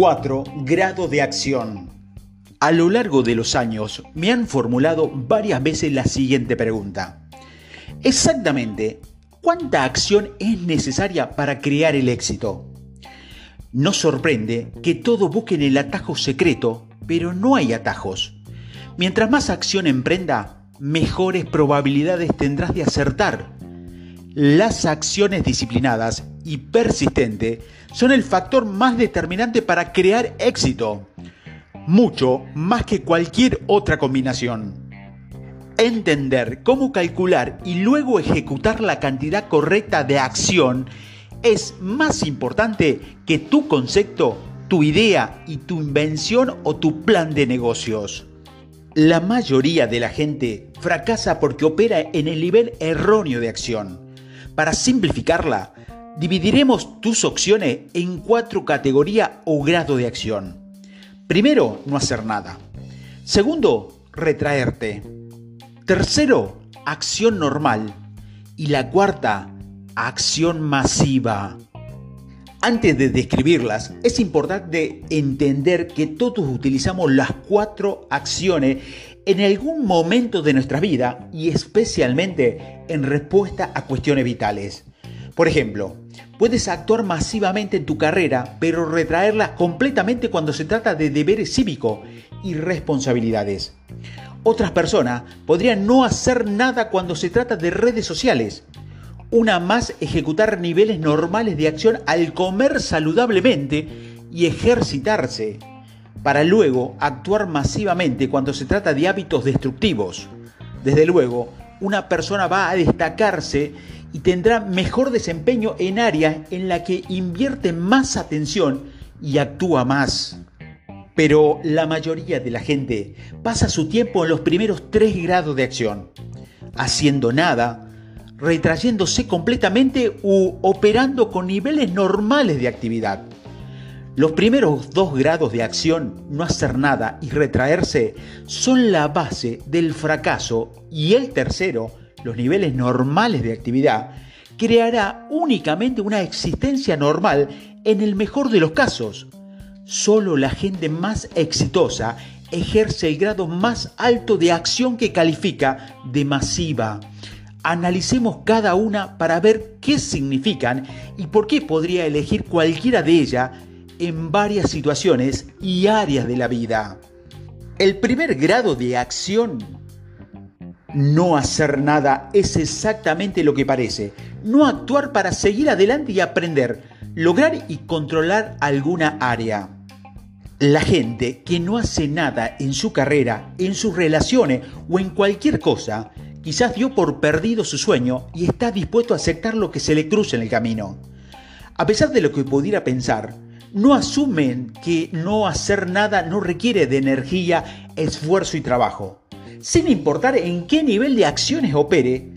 4 grados de acción. A lo largo de los años me han formulado varias veces la siguiente pregunta. Exactamente, ¿cuánta acción es necesaria para crear el éxito? No sorprende que todos busquen el atajo secreto, pero no hay atajos. Mientras más acción emprenda, mejores probabilidades tendrás de acertar. Las acciones disciplinadas y persistentes son el factor más determinante para crear éxito, mucho más que cualquier otra combinación. Entender cómo calcular y luego ejecutar la cantidad correcta de acción es más importante que tu concepto, tu idea y tu invención o tu plan de negocios. La mayoría de la gente fracasa porque opera en el nivel erróneo de acción. Para simplificarla, dividiremos tus opciones en cuatro categorías o grado de acción. Primero, no hacer nada. Segundo, retraerte. Tercero, acción normal. Y la cuarta, acción masiva. Antes de describirlas, es importante entender que todos utilizamos las cuatro acciones en algún momento de nuestra vida y especialmente en respuesta a cuestiones vitales. Por ejemplo, puedes actuar masivamente en tu carrera, pero retraerla completamente cuando se trata de deberes cívicos y responsabilidades. Otras personas podrían no hacer nada cuando se trata de redes sociales. Una más ejecutar niveles normales de acción al comer saludablemente y ejercitarse, para luego actuar masivamente cuando se trata de hábitos destructivos. Desde luego, una persona va a destacarse y tendrá mejor desempeño en áreas en la que invierte más atención y actúa más. Pero la mayoría de la gente pasa su tiempo en los primeros tres grados de acción, haciendo nada, retrayéndose completamente u operando con niveles normales de actividad. Los primeros dos grados de acción, no hacer nada y retraerse, son la base del fracaso y el tercero, los niveles normales de actividad, creará únicamente una existencia normal en el mejor de los casos. Solo la gente más exitosa ejerce el grado más alto de acción que califica de masiva. Analicemos cada una para ver qué significan y por qué podría elegir cualquiera de ellas en varias situaciones y áreas de la vida. El primer grado de acción no hacer nada es exactamente lo que parece. No actuar para seguir adelante y aprender, lograr y controlar alguna área. La gente que no hace nada en su carrera, en sus relaciones o en cualquier cosa, quizás dio por perdido su sueño y está dispuesto a aceptar lo que se le cruce en el camino. A pesar de lo que pudiera pensar, no asumen que no hacer nada no requiere de energía, esfuerzo y trabajo. Sin importar en qué nivel de acciones opere,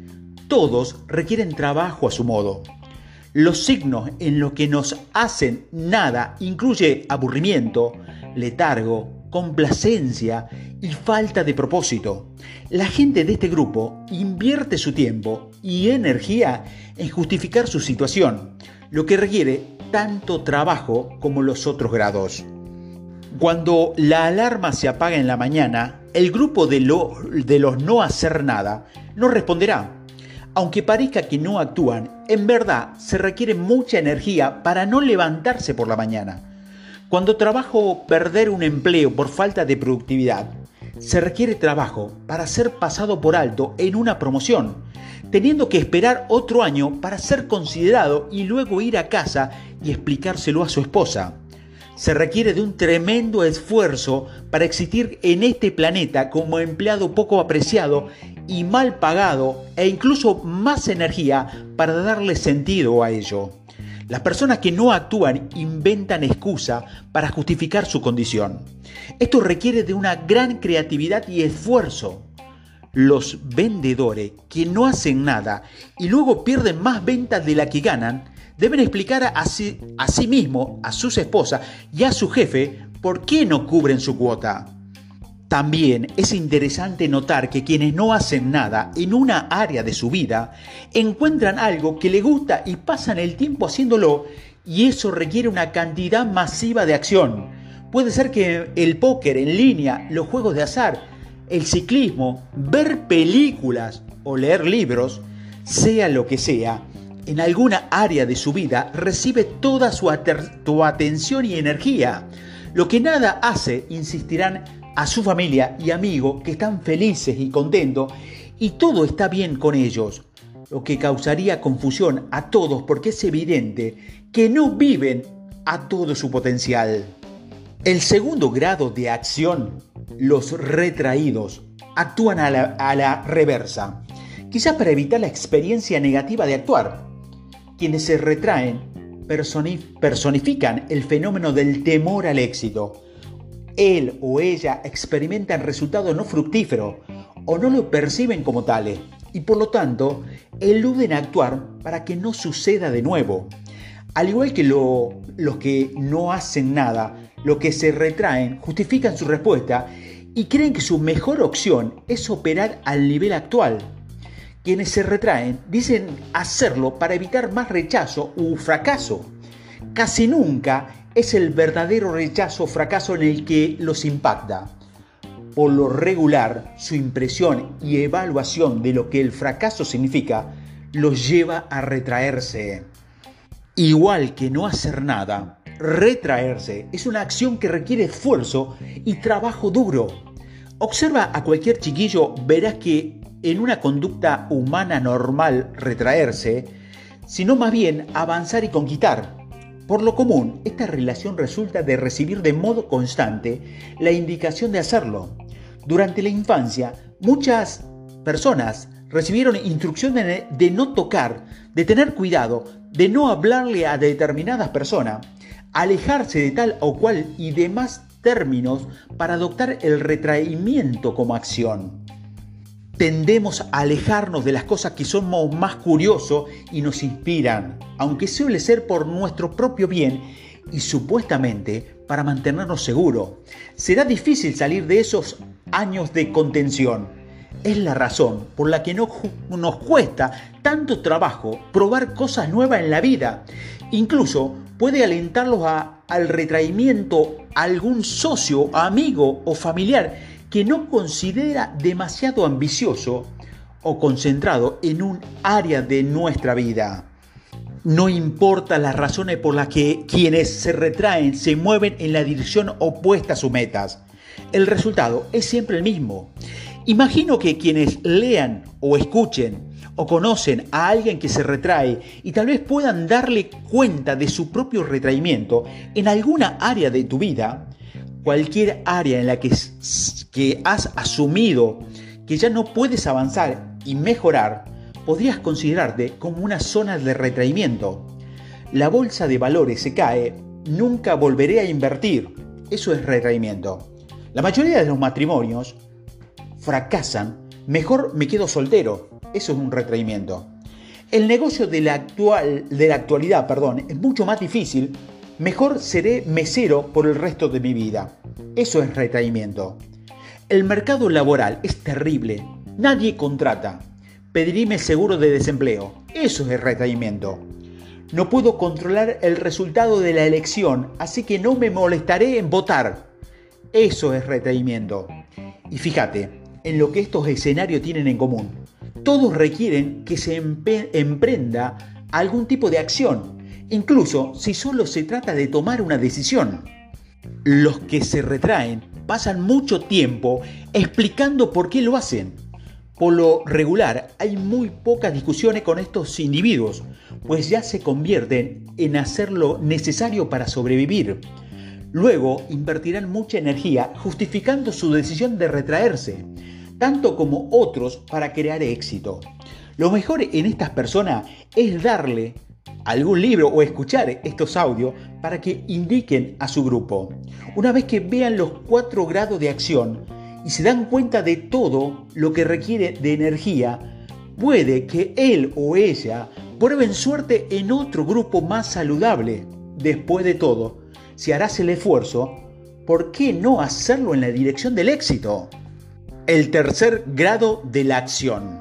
todos requieren trabajo a su modo. Los signos en los que nos hacen nada incluye aburrimiento, letargo, complacencia y falta de propósito. La gente de este grupo invierte su tiempo y energía en justificar su situación, lo que requiere tanto trabajo como los otros grados. Cuando la alarma se apaga en la mañana, el grupo de, los no hacer nada no responderá. Aunque parezca que no actúan, en verdad se requiere mucha energía para no levantarse por la mañana. Cuando trabajo perder un empleo por falta de productividad, se requiere trabajo para ser pasado por alto en una promoción, teniendo que esperar otro año para ser considerado y luego ir a casa y explicárselo a su esposa se requiere de un tremendo esfuerzo para existir en este planeta como empleado poco apreciado y mal pagado e incluso más energía para darle sentido a ello. Las personas que no actúan inventan excusa para justificar su condición. Esto requiere de una gran creatividad y esfuerzo. Los vendedores que no hacen nada y luego pierden más ventas de la que ganan deben explicar a sí, a sí mismo, a sus esposas y a su jefe por qué no cubren su cuota. También es interesante notar que quienes no hacen nada en una área de su vida encuentran algo que les gusta y pasan el tiempo haciéndolo y eso requiere una cantidad masiva de acción. Puede ser que el póker en línea, los juegos de azar, el ciclismo, ver películas o leer libros, sea lo que sea, en alguna área de su vida recibe toda su atención y energía. Lo que nada hace, insistirán a su familia y amigos que están felices y contentos y todo está bien con ellos, lo que causaría confusión a todos porque es evidente que no viven a todo su potencial. El segundo grado de acción, los retraídos, actúan a la, a la reversa, quizás para evitar la experiencia negativa de actuar. Quienes se retraen personifican el fenómeno del temor al éxito. Él o ella experimentan resultados no fructíferos o no lo perciben como tales y por lo tanto eluden actuar para que no suceda de nuevo. Al igual que los que no hacen nada, los que se retraen justifican su respuesta y creen que su mejor opción es operar al nivel actual quienes se retraen dicen hacerlo para evitar más rechazo u fracaso. Casi nunca es el verdadero rechazo o fracaso en el que los impacta. Por lo regular, su impresión y evaluación de lo que el fracaso significa los lleva a retraerse. Igual que no hacer nada, retraerse es una acción que requiere esfuerzo y trabajo duro. Observa a cualquier chiquillo, verás que en una conducta humana normal retraerse, sino más bien avanzar y conquistar. Por lo común, esta relación resulta de recibir de modo constante la indicación de hacerlo. Durante la infancia, muchas personas recibieron instrucciones de no tocar, de tener cuidado, de no hablarle a determinadas personas, alejarse de tal o cual y demás términos para adoptar el retraimiento como acción tendemos a alejarnos de las cosas que somos más curiosos y nos inspiran, aunque suele ser por nuestro propio bien y supuestamente para mantenernos seguros. Será difícil salir de esos años de contención. Es la razón por la que no, nos cuesta tanto trabajo probar cosas nuevas en la vida. Incluso puede alentarlos al retraimiento a algún socio, amigo o familiar que no considera demasiado ambicioso o concentrado en un área de nuestra vida. No importa las razones por las que quienes se retraen se mueven en la dirección opuesta a sus metas. El resultado es siempre el mismo. Imagino que quienes lean o escuchen o conocen a alguien que se retrae y tal vez puedan darle cuenta de su propio retraimiento en alguna área de tu vida, cualquier área en la que, que has asumido que ya no puedes avanzar y mejorar, podrías considerarte como una zona de retraimiento. La bolsa de valores se cae, nunca volveré a invertir. Eso es retraimiento. La mayoría de los matrimonios fracasan, mejor me quedo soltero. Eso es un retraimiento. El negocio de la, actual, de la actualidad perdón, es mucho más difícil Mejor seré mesero por el resto de mi vida. Eso es retraimiento. El mercado laboral es terrible. Nadie contrata. Pediríme seguro de desempleo. Eso es retraimiento. No puedo controlar el resultado de la elección, así que no me molestaré en votar. Eso es retraimiento. Y fíjate en lo que estos escenarios tienen en común. Todos requieren que se emprenda algún tipo de acción, incluso si solo se trata de tomar una decisión. Los que se retraen pasan mucho tiempo explicando por qué lo hacen. Por lo regular hay muy pocas discusiones con estos individuos, pues ya se convierten en hacer lo necesario para sobrevivir. Luego invertirán mucha energía justificando su decisión de retraerse, tanto como otros para crear éxito. Lo mejor en estas personas es darle algún libro o escuchar estos audios para que indiquen a su grupo. Una vez que vean los cuatro grados de acción y se dan cuenta de todo lo que requiere de energía, puede que él o ella prueben suerte en otro grupo más saludable. Después de todo, si harás el esfuerzo, ¿por qué no hacerlo en la dirección del éxito? El tercer grado de la acción.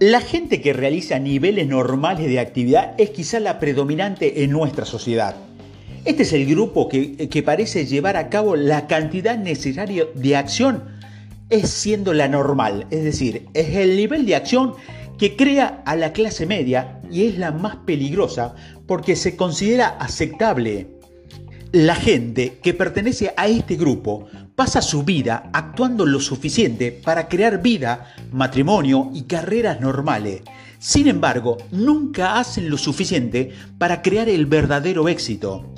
La gente que realiza niveles normales de actividad es quizá la predominante en nuestra sociedad. Este es el grupo que, parece llevar a cabo la cantidad necesaria de acción, es siendo la normal, es decir, es el nivel de acción que crea a la clase media y es la más peligrosa porque se considera aceptable. La gente que pertenece a este grupo pasa su vida actuando lo suficiente para crear vida, matrimonio y carreras normales. Sin embargo, nunca hacen lo suficiente para crear el verdadero éxito.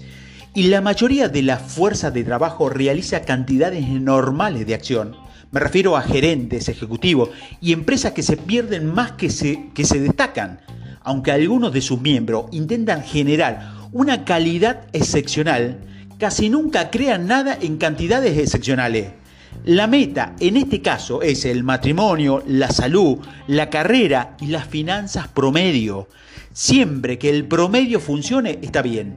Y la mayoría de la fuerza de trabajo realiza cantidades normales de acción. Me refiero a gerentes, ejecutivos y empresas que se pierden más que se, que se destacan, aunque algunos de sus miembros intentan generar una calidad excepcional casi nunca crean nada en cantidades excepcionales. La meta en este caso es el matrimonio, la salud, la carrera y las finanzas promedio. Siempre que el promedio funcione está bien.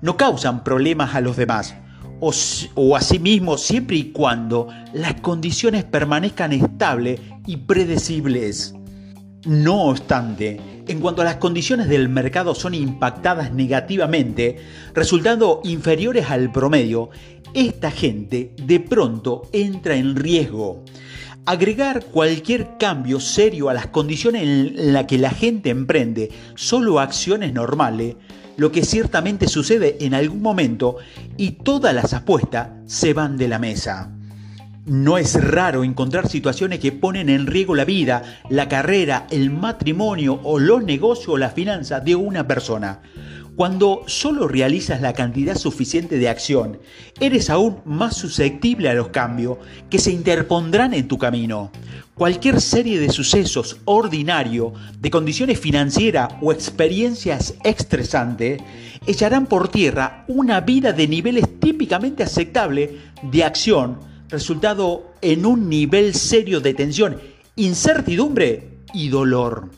No causan problemas a los demás. O, o asimismo siempre y cuando las condiciones permanezcan estables y predecibles. No obstante, en cuanto a las condiciones del mercado son impactadas negativamente, resultando inferiores al promedio, esta gente de pronto entra en riesgo. Agregar cualquier cambio serio a las condiciones en las que la gente emprende solo acciones normales, lo que ciertamente sucede en algún momento y todas las apuestas se van de la mesa. No es raro encontrar situaciones que ponen en riesgo la vida, la carrera, el matrimonio o los negocios o la finanza de una persona. Cuando solo realizas la cantidad suficiente de acción, eres aún más susceptible a los cambios que se interpondrán en tu camino. Cualquier serie de sucesos ordinarios, de condiciones financieras o experiencias estresantes, echarán por tierra una vida de niveles típicamente aceptables de acción resultado en un nivel serio de tensión, incertidumbre y dolor.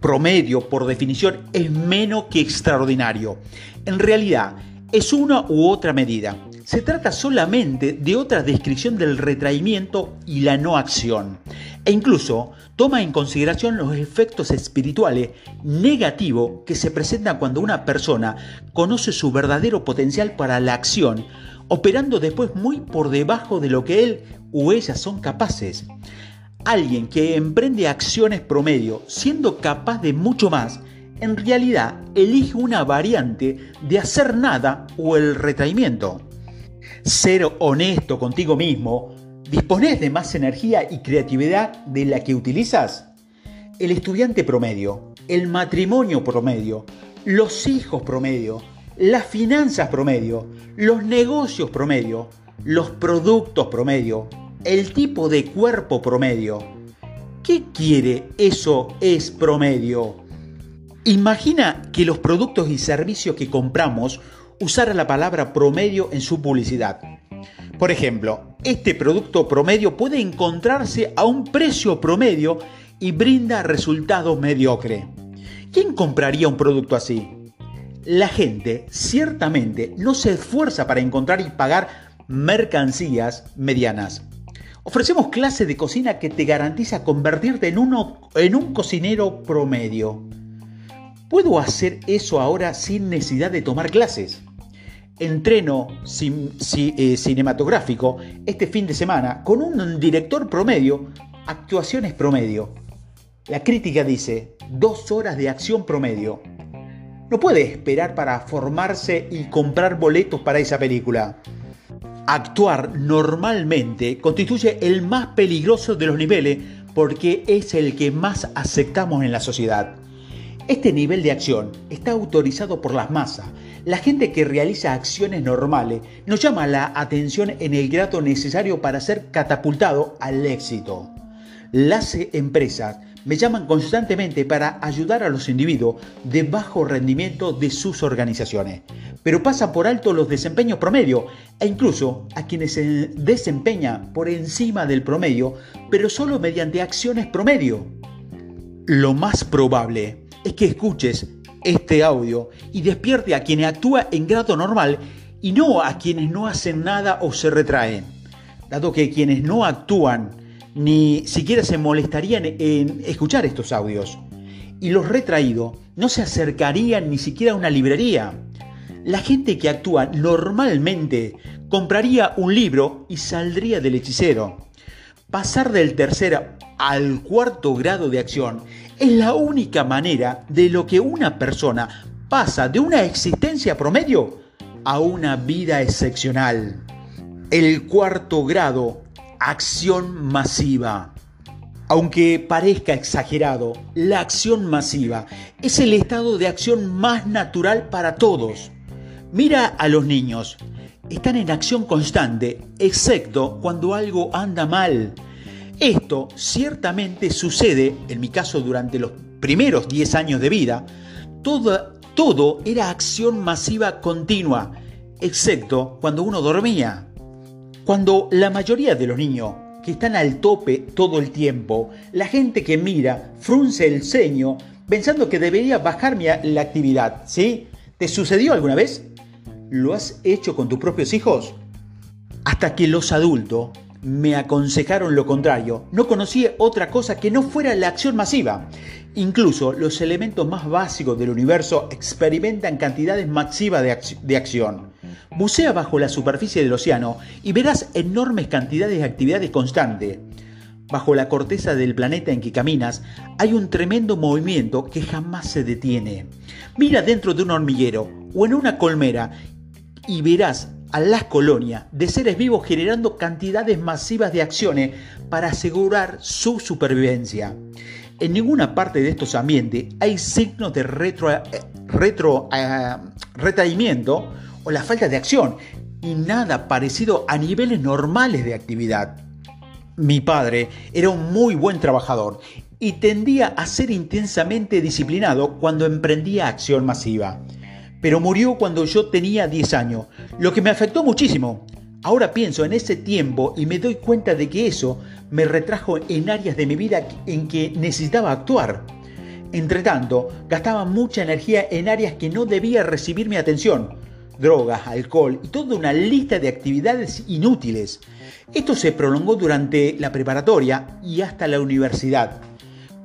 Promedio, por definición, es menos que extraordinario. En realidad, es una u otra medida. Se trata solamente de otra descripción del retraimiento y la no acción. E incluso toma en consideración los efectos espirituales negativos que se presentan cuando una persona conoce su verdadero potencial para la acción operando después muy por debajo de lo que él o ella son capaces. Alguien que emprende acciones promedio siendo capaz de mucho más, en realidad elige una variante de hacer nada o el retraimiento. Ser honesto contigo mismo, ¿dispones de más energía y creatividad de la que utilizas? El estudiante promedio, el matrimonio promedio, los hijos promedio, las finanzas promedio, los negocios promedio, los productos promedio, el tipo de cuerpo promedio. ¿Qué quiere eso es promedio? Imagina que los productos y servicios que compramos usara la palabra promedio en su publicidad. Por ejemplo, este producto promedio puede encontrarse a un precio promedio y brinda resultados mediocre. ¿Quién compraría un producto así? La gente ciertamente no se esfuerza para encontrar y pagar mercancías medianas. Ofrecemos clases de cocina que te garantiza convertirte en, en un cocinero promedio. ¿Puedo hacer eso ahora sin necesidad de tomar clases? Entreno eh, cinematográfico este fin de semana con un director promedio, actuaciones promedio. La crítica dice, dos horas de acción promedio. No puede esperar para formarse y comprar boletos para esa película. Actuar normalmente constituye el más peligroso de los niveles porque es el que más aceptamos en la sociedad. Este nivel de acción está autorizado por las masas. La gente que realiza acciones normales nos llama la atención en el grado necesario para ser catapultado al éxito. Las empresas me llaman constantemente para ayudar a los individuos de bajo rendimiento de sus organizaciones, pero pasan por alto los desempeños promedio e incluso a quienes se desempeñan por encima del promedio, pero solo mediante acciones promedio. Lo más probable es que escuches este audio y despierte a quien actúa en grado normal y no a quienes no hacen nada o se retraen, dado que quienes no actúan ni siquiera se molestarían en escuchar estos audios. Y los retraídos no se acercarían ni siquiera a una librería. La gente que actúa normalmente compraría un libro y saldría del hechicero. Pasar del tercer al cuarto grado de acción es la única manera de lo que una persona pasa de una existencia promedio a una vida excepcional. El cuarto grado, acción masiva. Aunque parezca exagerado, la acción masiva es el estado de acción más natural para todos. Mira a los niños. Están en acción constante, excepto cuando algo anda mal. Esto ciertamente sucede, en mi caso durante los primeros 10 años de vida, todo, todo era acción masiva continua, excepto cuando uno dormía. Cuando la mayoría de los niños que están al tope todo el tiempo, la gente que mira frunce el ceño pensando que debería bajar la actividad, ¿sí? ¿Te sucedió alguna vez? ¿Lo has hecho con tus propios hijos? Hasta que los adultos me aconsejaron lo contrario. No conocía otra cosa que no fuera la acción masiva. Incluso los elementos más básicos del universo experimentan cantidades masivas de, acción. Bucea bajo la superficie del océano y verás enormes cantidades de actividades constantes. Bajo la corteza del planeta en que caminas hay un tremendo movimiento que jamás se detiene. Mira dentro de un hormiguero o en una colmera y verás a las colonias de seres vivos generando cantidades masivas de acciones para asegurar su supervivencia. En ninguna parte de estos ambientes hay signos de retro, eh, eh, o la falta de acción y nada parecido a niveles normales de actividad. Mi padre era un muy buen trabajador y tendía a ser intensamente disciplinado cuando emprendía acción masiva pero murió cuando yo tenía 10 años, lo que me afectó muchísimo. Ahora pienso en ese tiempo y me doy cuenta de que eso me retrajo en áreas de mi vida en que necesitaba actuar. Entre tanto, gastaba mucha energía en áreas que no debía recibir mi atención. Drogas, alcohol y toda una lista de actividades inútiles. Esto se prolongó durante la preparatoria y hasta la universidad,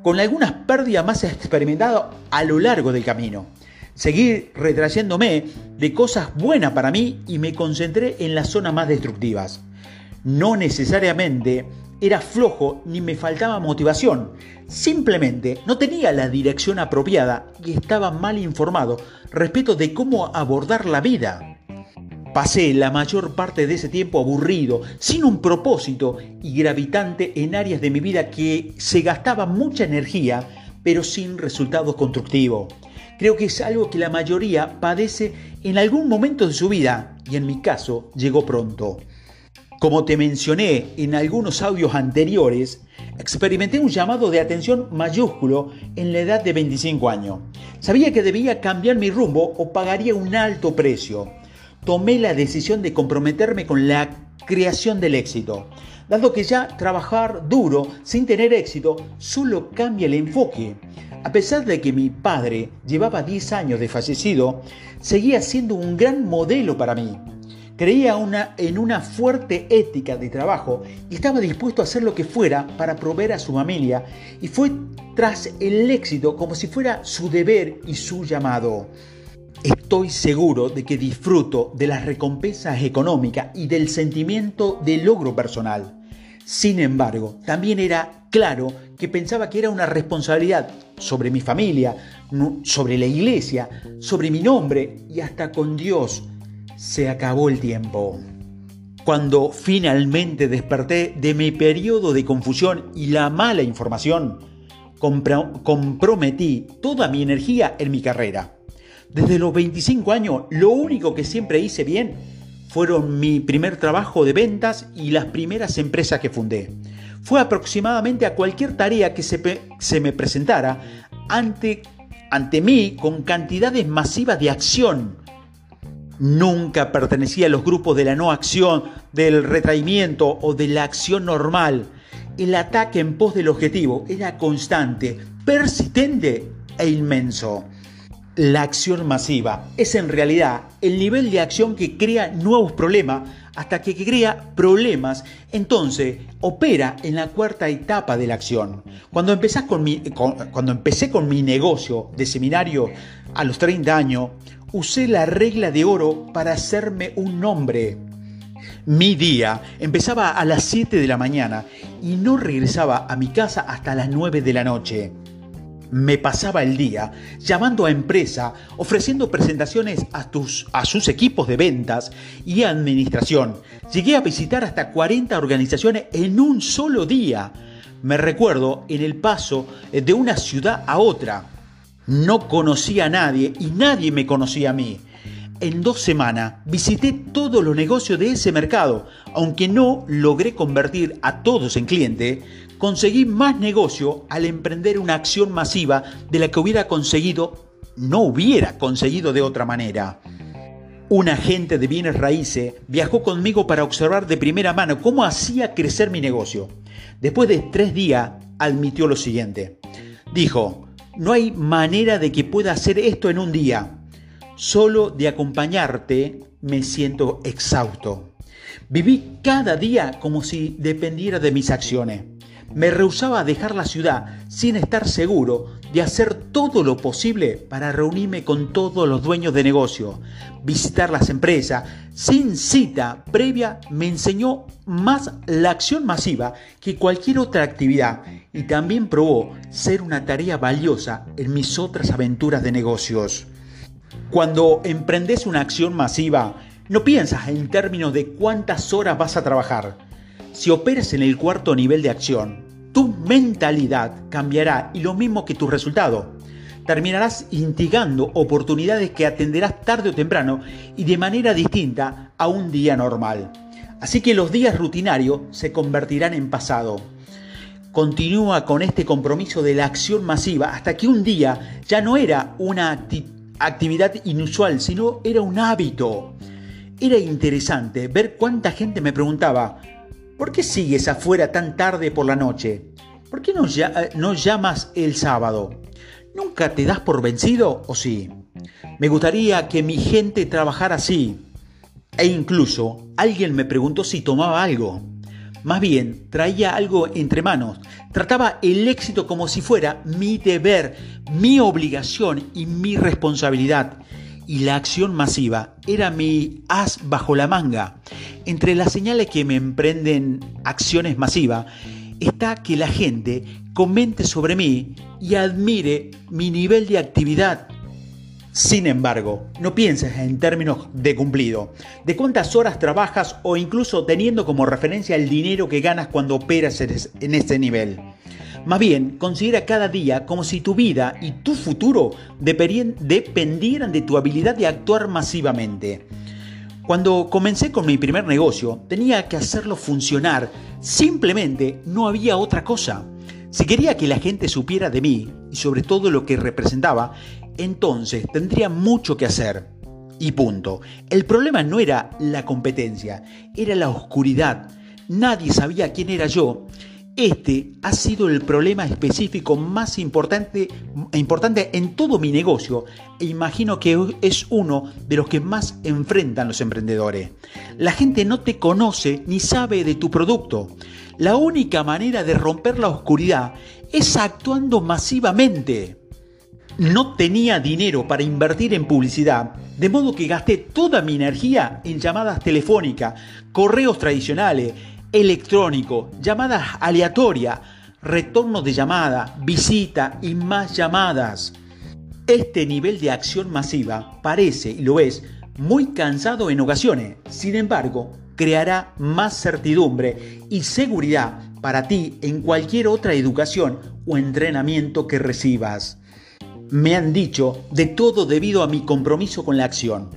con algunas pérdidas más experimentadas a lo largo del camino. Seguí retrayéndome de cosas buenas para mí y me concentré en las zonas más destructivas. No necesariamente era flojo ni me faltaba motivación, simplemente no tenía la dirección apropiada y estaba mal informado respecto de cómo abordar la vida. Pasé la mayor parte de ese tiempo aburrido, sin un propósito y gravitante en áreas de mi vida que se gastaba mucha energía, pero sin resultados constructivos. Creo que es algo que la mayoría padece en algún momento de su vida y en mi caso llegó pronto. Como te mencioné en algunos audios anteriores, experimenté un llamado de atención mayúsculo en la edad de 25 años. Sabía que debía cambiar mi rumbo o pagaría un alto precio. Tomé la decisión de comprometerme con la creación del éxito, dado que ya trabajar duro sin tener éxito solo cambia el enfoque. A pesar de que mi padre llevaba 10 años de fallecido, seguía siendo un gran modelo para mí. Creía en una fuerte ética de trabajo y estaba dispuesto a hacer lo que fuera para proveer a su familia y fue tras el éxito como si fuera su deber y su llamado. Estoy seguro de que disfruto de las recompensas económicas y del sentimiento de logro personal. Sin embargo, también era claro que pensaba que era una responsabilidad sobre mi familia, sobre la iglesia, sobre mi nombre y hasta con Dios. Se acabó el tiempo. Cuando finalmente desperté de mi periodo de confusión y la mala información, comprometí toda mi energía en mi carrera. Desde los 25 años, lo único que siempre hice bien fueron mi primer trabajo de ventas y las primeras empresas que fundé. Fue aproximadamente a cualquier tarea que se, me presentara ante, ante mí con cantidades masivas de acción. Nunca pertenecía a los grupos de la no acción, del retraimiento o de la acción normal. El ataque en pos del objetivo era constante, persistente e inmenso. La acción masiva es en realidad el nivel de acción que crea nuevos problemas hasta que crea problemas, entonces opera en la cuarta etapa de la acción. Cuando, empecé con mi negocio de seminario a los 30 años, usé la regla de oro para hacerme un nombre. Mi día empezaba a las 7 de la mañana y no regresaba a mi casa hasta las 9 de la noche. Me pasaba el día llamando a empresa, ofreciendo presentaciones a, tus, a sus equipos de ventas y administración. Llegué a visitar hasta 40 organizaciones en un solo día. Me recuerdo en el paso de una ciudad a otra. No conocía a nadie y nadie me conocía a mí. En dos semanas visité todos los negocios de ese mercado. Aunque no logré convertir a todos en cliente, conseguí más negocio al emprender una acción masiva de la que hubiera conseguido, no hubiera conseguido de otra manera. Un agente de bienes raíces viajó conmigo para observar de primera mano cómo hacía crecer mi negocio. Después de tres días, admitió lo siguiente. Dijo, no hay manera de que pueda hacer esto en un día. Solo de acompañarte me siento exhausto. Viví cada día como si dependiera de mis acciones. Me rehusaba a dejar la ciudad sin estar seguro de hacer todo lo posible para reunirme con todos los dueños de negocio, visitar las empresas. Sin cita previa me enseñó más la acción masiva que cualquier otra actividad y también probó ser una tarea valiosa en mis otras aventuras de negocios. Cuando emprendes una acción masiva, no piensas en términos de cuántas horas vas a trabajar. Si operas en el cuarto nivel de acción, tu mentalidad cambiará y lo mismo que tu resultado. Terminarás instigando oportunidades que atenderás tarde o temprano y de manera distinta a un día normal. Así que los días rutinarios se convertirán en pasado. Continúa con este compromiso de la acción masiva hasta que un día ya no era una actividad inusual, sino era un hábito. Era interesante ver cuánta gente me preguntaba, ¿por qué sigues afuera tan tarde por la noche? ¿Por qué no, eh, no llamas el sábado? ¿Nunca te das por vencido o sí? Me gustaría que mi gente trabajara así. E incluso alguien me preguntó si tomaba algo. Más bien, traía algo entre manos. Trataba el éxito como si fuera mi deber, mi obligación y mi responsabilidad. Y la acción masiva era mi as bajo la manga. Entre las señales que me emprenden acciones masivas está que la gente comente sobre mí y admire mi nivel de actividad sin embargo, no pienses en términos de cumplido, de cuántas horas trabajas o incluso teniendo como referencia el dinero que ganas cuando operas en ese nivel. Más bien, considera cada día como si tu vida y tu futuro dependieran de tu habilidad de actuar masivamente. Cuando comencé con mi primer negocio, tenía que hacerlo funcionar. Simplemente no había otra cosa. Si quería que la gente supiera de mí y sobre todo lo que representaba, entonces tendría mucho que hacer. Y punto. El problema no era la competencia, era la oscuridad. Nadie sabía quién era yo. Este ha sido el problema específico más importante, importante en todo mi negocio e imagino que es uno de los que más enfrentan los emprendedores. La gente no te conoce ni sabe de tu producto. La única manera de romper la oscuridad es actuando masivamente no tenía dinero para invertir en publicidad, de modo que gasté toda mi energía en llamadas telefónicas, correos tradicionales, electrónicos, llamadas aleatorias, retorno de llamada, visita y más llamadas. Este nivel de acción masiva parece, y lo es, muy cansado en ocasiones. Sin embargo, creará más certidumbre y seguridad para ti en cualquier otra educación o entrenamiento que recibas. Me han dicho de todo debido a mi compromiso con la acción.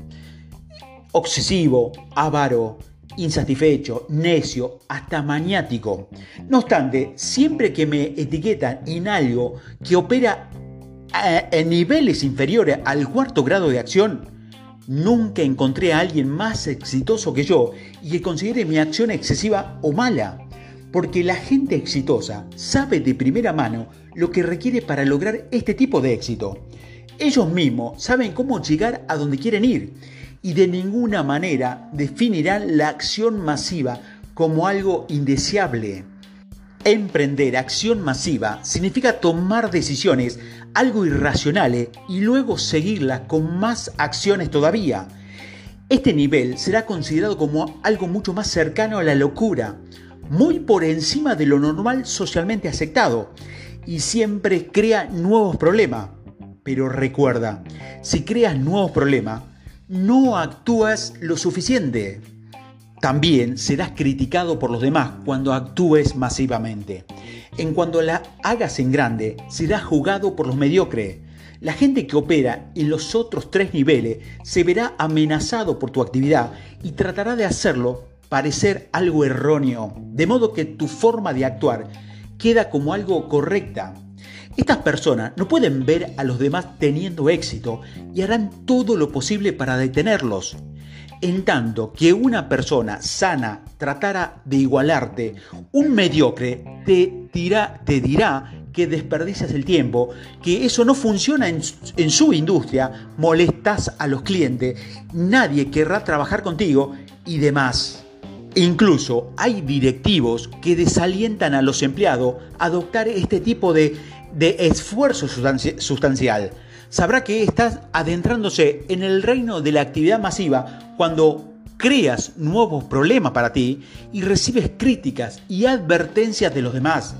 Obsesivo, avaro, insatisfecho, necio, hasta maniático. No obstante, siempre que me etiquetan en algo que opera en niveles inferiores al cuarto grado de acción, nunca encontré a alguien más exitoso que yo y que considere mi acción excesiva o mala. Porque la gente exitosa sabe de primera mano lo que requiere para lograr este tipo de éxito. Ellos mismos saben cómo llegar a donde quieren ir y de ninguna manera definirán la acción masiva como algo indeseable. Emprender acción masiva significa tomar decisiones algo irracionales y luego seguirlas con más acciones todavía. Este nivel será considerado como algo mucho más cercano a la locura, muy por encima de lo normal socialmente aceptado y siempre crea nuevos problemas. Pero recuerda, si creas nuevos problemas, no actúas lo suficiente. También serás criticado por los demás cuando actúes masivamente. En cuanto la hagas en grande, serás jugado por los mediocres. La gente que opera en los otros tres niveles se verá amenazado por tu actividad y tratará de hacerlo parecer algo erróneo, de modo que tu forma de actuar queda como algo correcta. Estas personas no pueden ver a los demás teniendo éxito y harán todo lo posible para detenerlos. En tanto que una persona sana tratara de igualarte, un mediocre te, dirá que desperdicias el tiempo, que eso no funciona en, en, su industria, molestas a los clientes, nadie querrá trabajar contigo y demás. Incluso hay directivos que desalientan a los empleados a adoptar este tipo de, de esfuerzo sustancial. Sabrá que estás adentrándose en el reino de la actividad masiva cuando creas nuevos problemas para ti y recibes críticas y advertencias de los demás.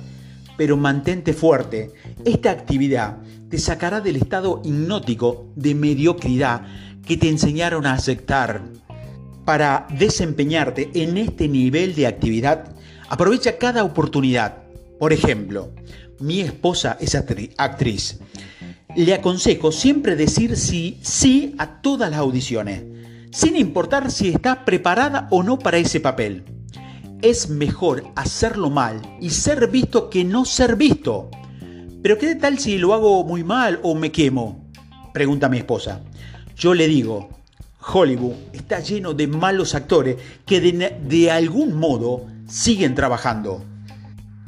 Pero mantente fuerte. Esta actividad te sacará del estado hipnótico de mediocridad que te enseñaron a aceptar para desempeñarte en este nivel de actividad, aprovecha cada oportunidad. Por ejemplo, mi esposa es actriz. Le aconsejo siempre decir sí, sí a todas las audiciones, sin importar si está preparada o no para ese papel. Es mejor hacerlo mal y ser visto que no ser visto. Pero ¿qué tal si lo hago muy mal o me quemo? Pregunta mi esposa. Yo le digo, Hollywood está lleno de malos actores que de, algún modo siguen trabajando.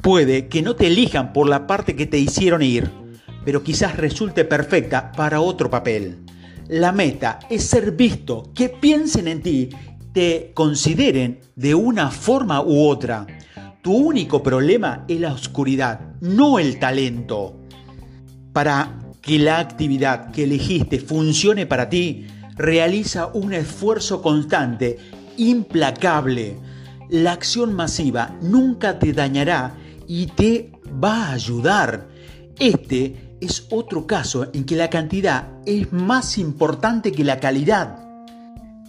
Puede que no te elijan por la parte que te hicieron ir, pero quizás resulte perfecta para otro papel. La meta es ser visto, que piensen en ti, te consideren de una forma u otra. Tu único problema es la oscuridad, no el talento. Para que la actividad que elegiste funcione para ti, realiza un esfuerzo constante, implacable. La acción masiva nunca te dañará y te va a ayudar. Este es otro caso en que la cantidad es más importante que la calidad.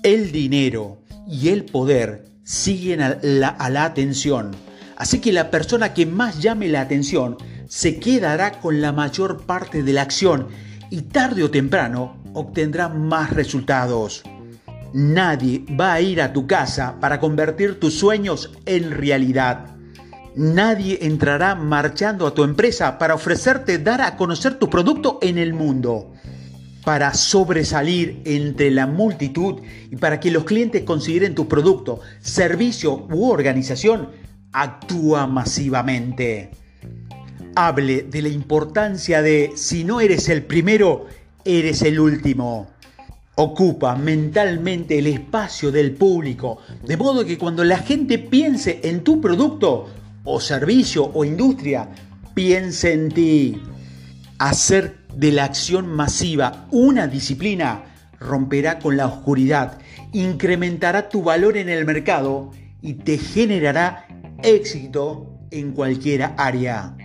El dinero y el poder siguen a la, atención. Así que la persona que más llame la atención se quedará con la mayor parte de la acción y tarde o temprano obtendrá más resultados. Nadie va a ir a tu casa para convertir tus sueños en realidad. Nadie entrará marchando a tu empresa para ofrecerte dar a conocer tu producto en el mundo. Para sobresalir entre la multitud y para que los clientes consideren tu producto, servicio u organización, actúa masivamente. Hable de la importancia de si no eres el primero, eres el último. Ocupa mentalmente el espacio del público, de modo que cuando la gente piense en tu producto o servicio o industria, piense en ti. Hacer de la acción masiva una disciplina romperá con la oscuridad, incrementará tu valor en el mercado y te generará éxito en cualquier área.